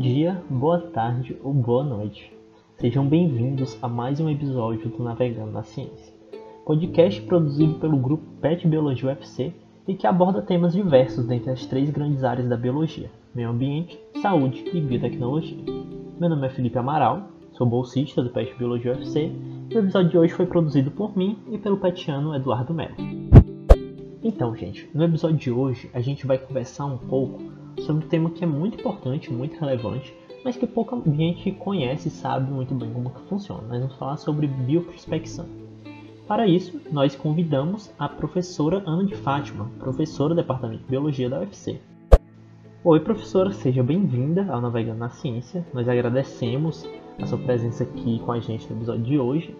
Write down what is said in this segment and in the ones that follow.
dia, boa tarde ou boa noite. Sejam bem-vindos a mais um episódio do Navegando na Ciência, podcast produzido pelo grupo PET Biologia UFC e que aborda temas diversos dentre as três grandes áreas da biologia: meio ambiente, saúde e biotecnologia. Meu nome é Felipe Amaral, sou bolsista do PET Biologia UFC e o episódio de hoje foi produzido por mim e pelo petiano Eduardo Melo. Então, gente, no episódio de hoje a gente vai conversar um pouco sobre um tema que é muito importante, muito relevante, mas que pouca gente conhece e sabe muito bem como que funciona. Nós vamos falar sobre bioprospecção. Para isso, nós convidamos a professora Ana de Fátima, professora do Departamento de Biologia da UFC. Oi, professora, seja bem-vinda ao Navegando na Ciência. Nós agradecemos a sua presença aqui com a gente no episódio de hoje.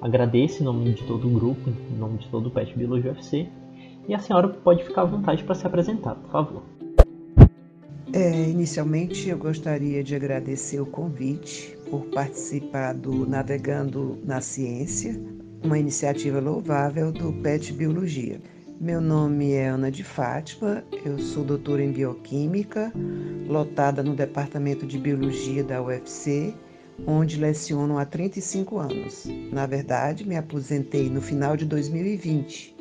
Agradeço em nome de todo o grupo, em nome de todo o PET Biologia UFC. E a senhora pode ficar à vontade para se apresentar, por favor. É, inicialmente, eu gostaria de agradecer o convite por participar do Navegando na Ciência, uma iniciativa louvável do PET Biologia. Meu nome é Ana de Fátima, eu sou doutora em Bioquímica, lotada no Departamento de Biologia da UFC, onde leciono há 35 anos. Na verdade, me aposentei no final de 2020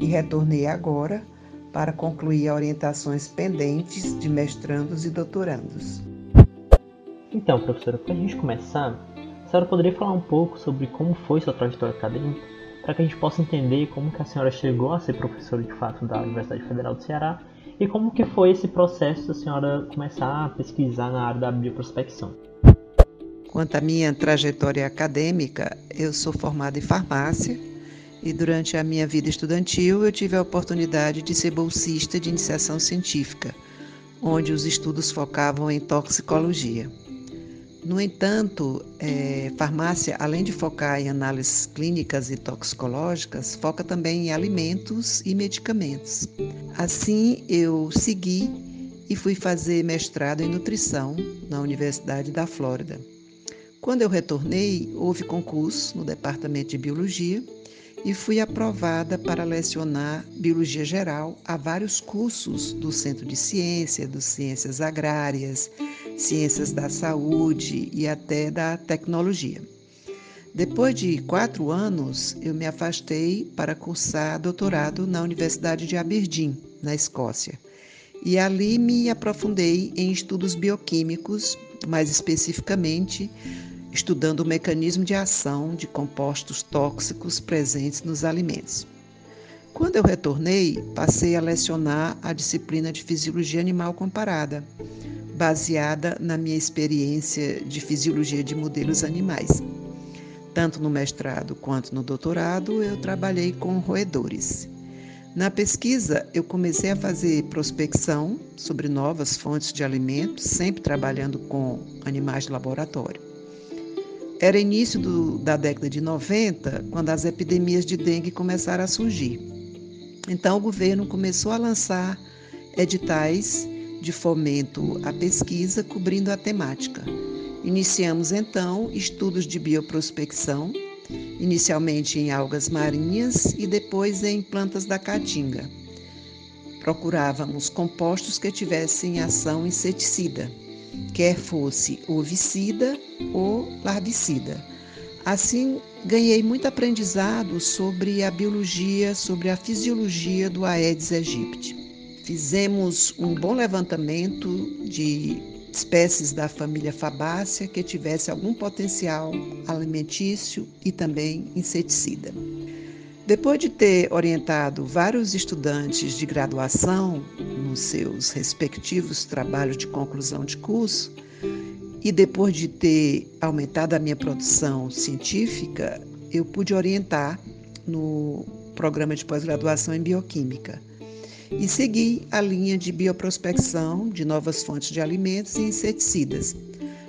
e retornei agora para concluir orientações pendentes de mestrandos e doutorandos. Então, professora, para a gente começar, a senhora poderia falar um pouco sobre como foi sua trajetória acadêmica, para que a gente possa entender como que a senhora chegou a ser professora de fato da Universidade Federal do Ceará e como que foi esse processo da senhora começar a pesquisar na área da bioprospecção. Quanto à minha trajetória acadêmica, eu sou formada em farmácia e durante a minha vida estudantil eu tive a oportunidade de ser bolsista de iniciação científica, onde os estudos focavam em toxicologia. No entanto, é, farmácia, além de focar em análises clínicas e toxicológicas, foca também em alimentos e medicamentos. Assim, eu segui e fui fazer mestrado em nutrição na Universidade da Flórida. Quando eu retornei, houve concurso no departamento de biologia e fui aprovada para lecionar Biologia Geral a vários cursos do Centro de Ciência, dos Ciências Agrárias, Ciências da Saúde e até da Tecnologia. Depois de quatro anos, eu me afastei para cursar doutorado na Universidade de Aberdeen, na Escócia. E ali me aprofundei em estudos bioquímicos, mais especificamente estudando o mecanismo de ação de compostos tóxicos presentes nos alimentos. Quando eu retornei, passei a lecionar a disciplina de Fisiologia Animal Comparada, baseada na minha experiência de fisiologia de modelos animais. Tanto no mestrado quanto no doutorado, eu trabalhei com roedores. Na pesquisa, eu comecei a fazer prospecção sobre novas fontes de alimentos, sempre trabalhando com animais de laboratório. Era início do, da década de 90, quando as epidemias de dengue começaram a surgir. Então, o governo começou a lançar editais de fomento à pesquisa cobrindo a temática. Iniciamos então estudos de bioprospecção, inicialmente em algas marinhas e depois em plantas da caatinga. Procurávamos compostos que tivessem ação inseticida, quer fosse ovicida ou larvicida. Assim, ganhei muito aprendizado sobre a biologia, sobre a fisiologia do Aedes aegypti. Fizemos um bom levantamento de espécies da família Fabácea que tivesse algum potencial alimentício e também inseticida. Depois de ter orientado vários estudantes de graduação nos seus respectivos trabalhos de conclusão de curso, e depois de ter aumentado a minha produção científica, eu pude orientar no programa de pós-graduação em bioquímica e segui a linha de bioprospecção de novas fontes de alimentos e inseticidas,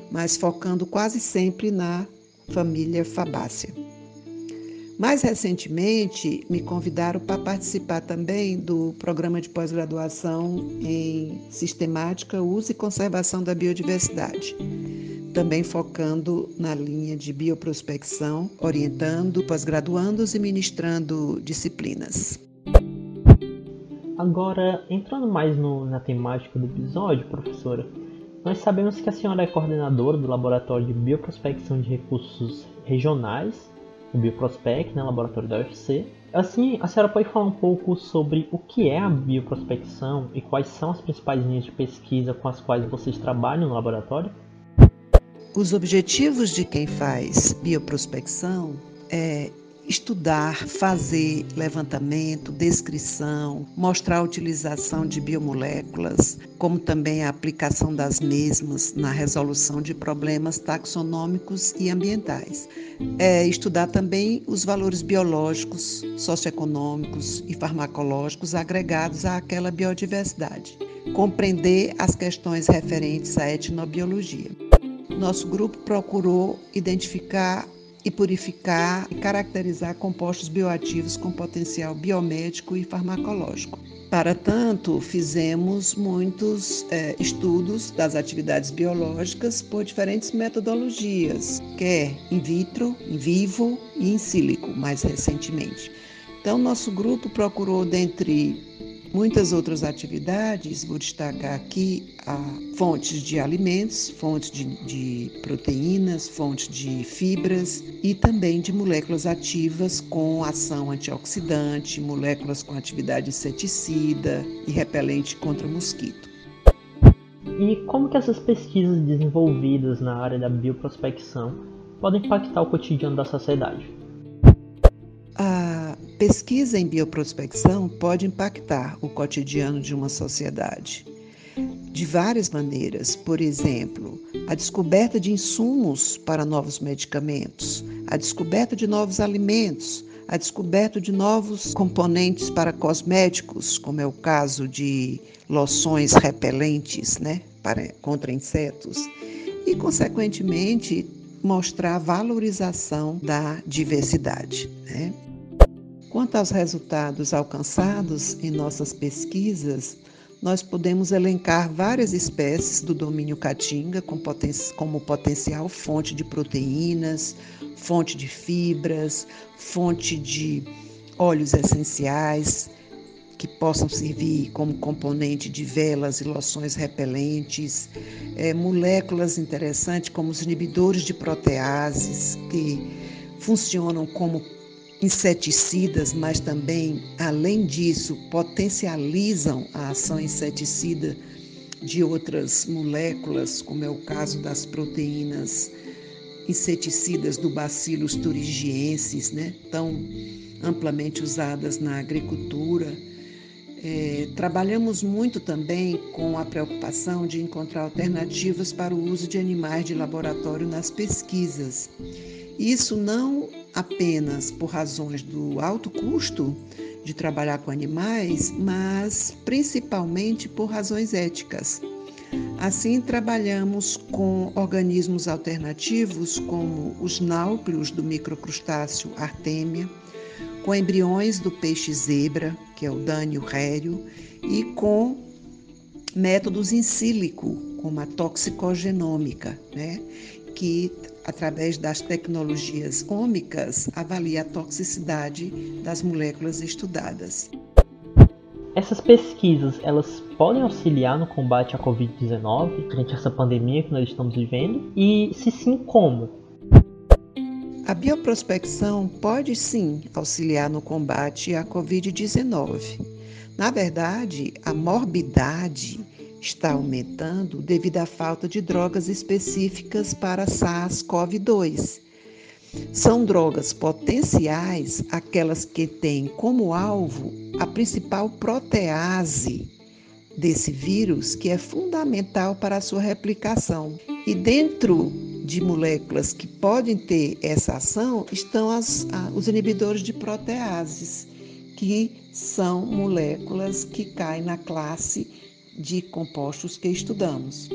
mas focando quase sempre na família Fabácea. Mais recentemente, me convidaram para participar também do programa de pós-graduação em Sistemática, Uso e Conservação da Biodiversidade, também focando na linha de bioprospecção, orientando pós-graduandos e ministrando disciplinas. Agora, entrando mais no, na temática do episódio, professora, Nós sabemos que a senhora é coordenadora do Laboratório de Bioprospecção de Recursos Regionais, o Bioprospec, né, laboratório da UFC. Assim, a senhora pode falar um pouco sobre o que é a bioprospecção e quais são as principais linhas de pesquisa com as quais vocês trabalham no laboratório? Os objetivos de quem faz bioprospecção é estudar, fazer levantamento, descrição, mostrar a utilização de biomoléculas, como também a aplicação das mesmas na resolução de problemas taxonômicos e ambientais. É estudar também os valores biológicos, socioeconômicos e farmacológicos agregados àquela biodiversidade. Compreender as questões referentes à etnobiologia. Nosso grupo procurou identificar e purificar e caracterizar compostos bioativos com potencial biomédico e farmacológico. Para tanto, fizemos muitos é, estudos das atividades biológicas por diferentes metodologias, quer in vitro, in vivo e in silico, mais recentemente. Então, nosso grupo procurou, dentre Muitas outras atividades, vou destacar aqui a fontes de alimentos, fontes de, de, proteínas, fontes de fibras e também de moléculas ativas com ação antioxidante, moléculas com atividade inseticida e repelente contra mosquito. E como que essas pesquisas desenvolvidas na área da bioprospecção podem impactar o cotidiano da sociedade? Pesquisa em bioprospecção pode impactar o cotidiano de uma sociedade de várias maneiras. Por exemplo, a descoberta de insumos para novos medicamentos, a descoberta de novos alimentos, a descoberta de novos componentes para cosméticos, como é o caso de loções repelentes né, para, contra insetos, e, consequentemente, mostrar a valorização da diversidade. Né? Quanto aos resultados alcançados em nossas pesquisas, nós podemos elencar várias espécies do domínio caatinga como potencial fonte de proteínas, fonte de fibras, fonte de óleos essenciais que possam servir como componente de velas e loções repelentes, é, moléculas interessantes como os inibidores de proteases que funcionam como inseticidas, mas também, além disso, potencializam a ação inseticida de outras moléculas, como é o caso das proteínas inseticidas do Bacillus thuringiensis, né, tão amplamente usadas na agricultura. É, trabalhamos muito também com a preocupação de encontrar alternativas para o uso de animais de laboratório nas pesquisas. Isso não apenas por razões do alto custo de trabalhar com animais, mas principalmente por razões éticas. Assim, trabalhamos com organismos alternativos, como os náucleos do microcrustáceo Artemia, com embriões do peixe zebra, que é o Dânio rério, e com métodos in sílico, como a toxicogenômica, né, que através das tecnologias ômicas, avalia a toxicidade das moléculas estudadas. Essas pesquisas, elas podem auxiliar no combate à Covid-19, frente a essa pandemia que nós estamos vivendo? E se sim, como? A bioprospecção pode sim auxiliar no combate à Covid-19. Na verdade, a morbidade está aumentando devido à falta de drogas específicas para SARS-CoV-2. São drogas potenciais aquelas que têm como alvo a principal protease desse vírus, que é fundamental para a sua replicação. E dentro de moléculas que podem ter essa ação estão as, os inibidores de proteases, que são moléculas que caem na classe de compostos que estudamos.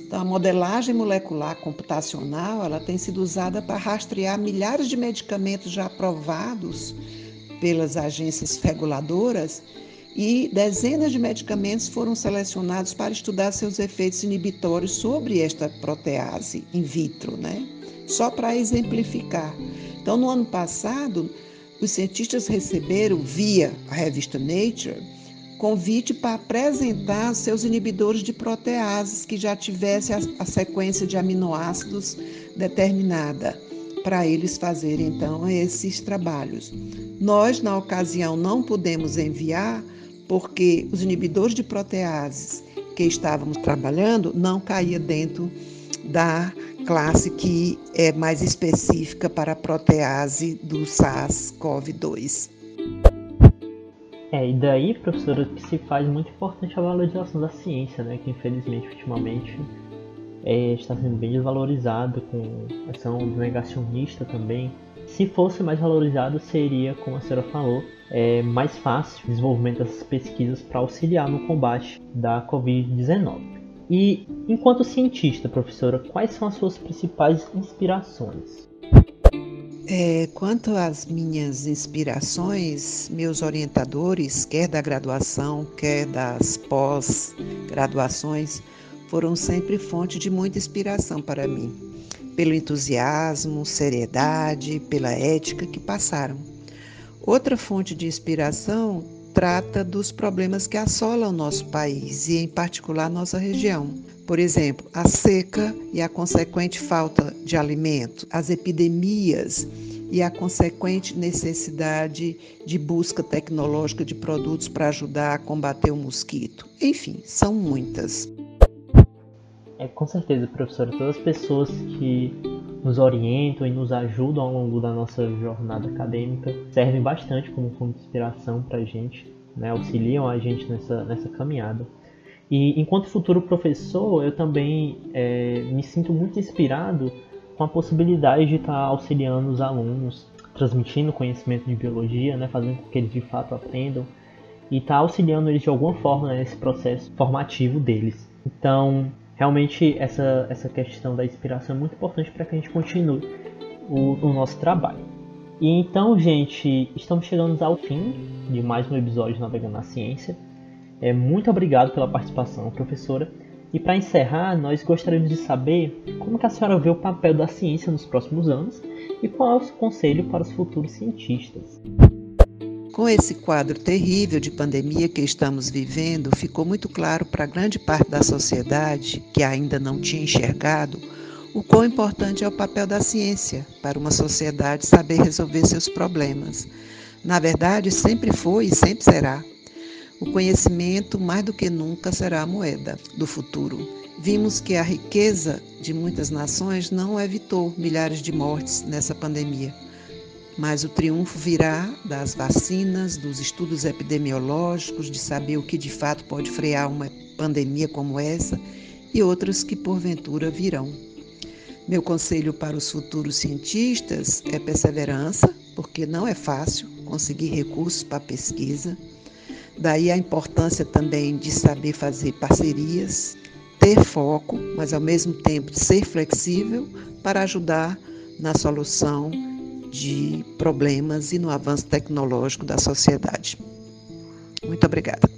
Então, a modelagem molecular computacional ela tem sido usada para rastrear milhares de medicamentos já aprovados pelas agências reguladoras e dezenas de medicamentos foram selecionados para estudar seus efeitos inibitórios sobre esta protease in vitro, né? Só para exemplificar. Então, no ano passado, os cientistas receberam via a revista Nature convite para apresentar seus inibidores de proteases que já tivesse a, a sequência de aminoácidos determinada para eles fazerem então esses trabalhos. Nós, na ocasião, não pudemos enviar porque os inibidores de proteases que estávamos trabalhando não caía dentro da classe que é mais específica para a protease do SARS-CoV-2. É, e daí, professora, que se faz muito importante a valorização da ciência, né? Que infelizmente ultimamente é, está sendo bem desvalorizado com ação negacionista também. Se fosse mais valorizado, seria, como a senhora falou, é, mais fácil o desenvolvimento dessas pesquisas para auxiliar no combate da Covid-19. E, enquanto cientista, professora, quais são as suas principais inspirações? É, quanto às minhas inspirações, meus orientadores, quer da graduação, quer das pós-graduações, foram sempre fonte de muita inspiração para mim, pelo entusiasmo, seriedade, pela ética que passaram. Outra fonte de inspiração trata dos problemas que assolam nosso país e, em particular, nossa região. Por exemplo, a seca e a consequente falta de alimento, as epidemias e a consequente necessidade de busca tecnológica de produtos para ajudar a combater o mosquito. Enfim, são muitas. É, com certeza, professora, todas as pessoas que nos orientam e nos ajudam ao longo da nossa jornada acadêmica servem bastante como fonte de inspiração para a gente, né? auxiliam a gente nessa, nessa caminhada. E enquanto futuro professor, eu também é, me sinto muito inspirado com a possibilidade de estar auxiliando os alunos, transmitindo conhecimento de biologia, né, fazendo com que eles de fato aprendam e estar auxiliando eles de alguma forma né, nesse processo formativo deles. Então, realmente essa, essa questão da inspiração é muito importante para que a gente continue o, o nosso trabalho. E então, gente, estamos chegando ao fim de mais um episódio de Navegando na Ciência. É, muito obrigado pela participação, professora. E para encerrar, nós gostaríamos de saber como a senhora vê o papel da ciência nos próximos anos e qual é o seu conselho para os futuros cientistas. Com esse quadro terrível de pandemia que estamos vivendo, ficou muito claro para grande parte da sociedade que ainda não tinha enxergado o quão importante é o papel da ciência para uma sociedade saber resolver seus problemas. Na verdade, sempre foi e sempre será. O conhecimento, mais do que nunca, será a moeda do futuro. Vimos que a riqueza de muitas nações não evitou milhares de mortes nessa pandemia. Mas o triunfo virá das vacinas, dos estudos epidemiológicos, de saber o que de fato pode frear uma pandemia como essa e outras que porventura virão. Meu conselho para os futuros cientistas é perseverança, porque não é fácil conseguir recursos para pesquisa Daí a importância também de saber fazer parcerias, ter foco, mas ao mesmo tempo ser flexível para ajudar na solução de problemas e no avanço tecnológico da sociedade. Muito obrigada.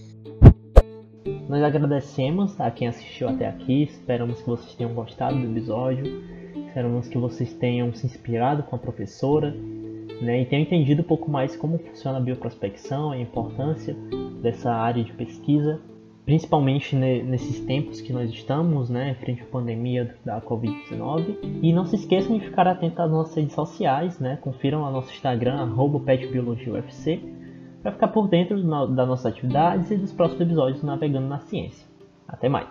Nós agradecemos a quem assistiu até aqui, esperamos que vocês tenham gostado do episódio, esperamos que vocês tenham se inspirado com a professora né, e tenham entendido um pouco mais como funciona a bioprospecção, a importância dessa área de pesquisa, principalmente nesses tempos que nós estamos, né, frente à pandemia da Covid-19. E não se esqueçam de ficar atentos às nossas redes sociais, né, confiram o nosso Instagram, petbiologiaufc, para ficar por dentro das nossas atividades e dos próximos episódios do Navegando na Ciência. Até mais!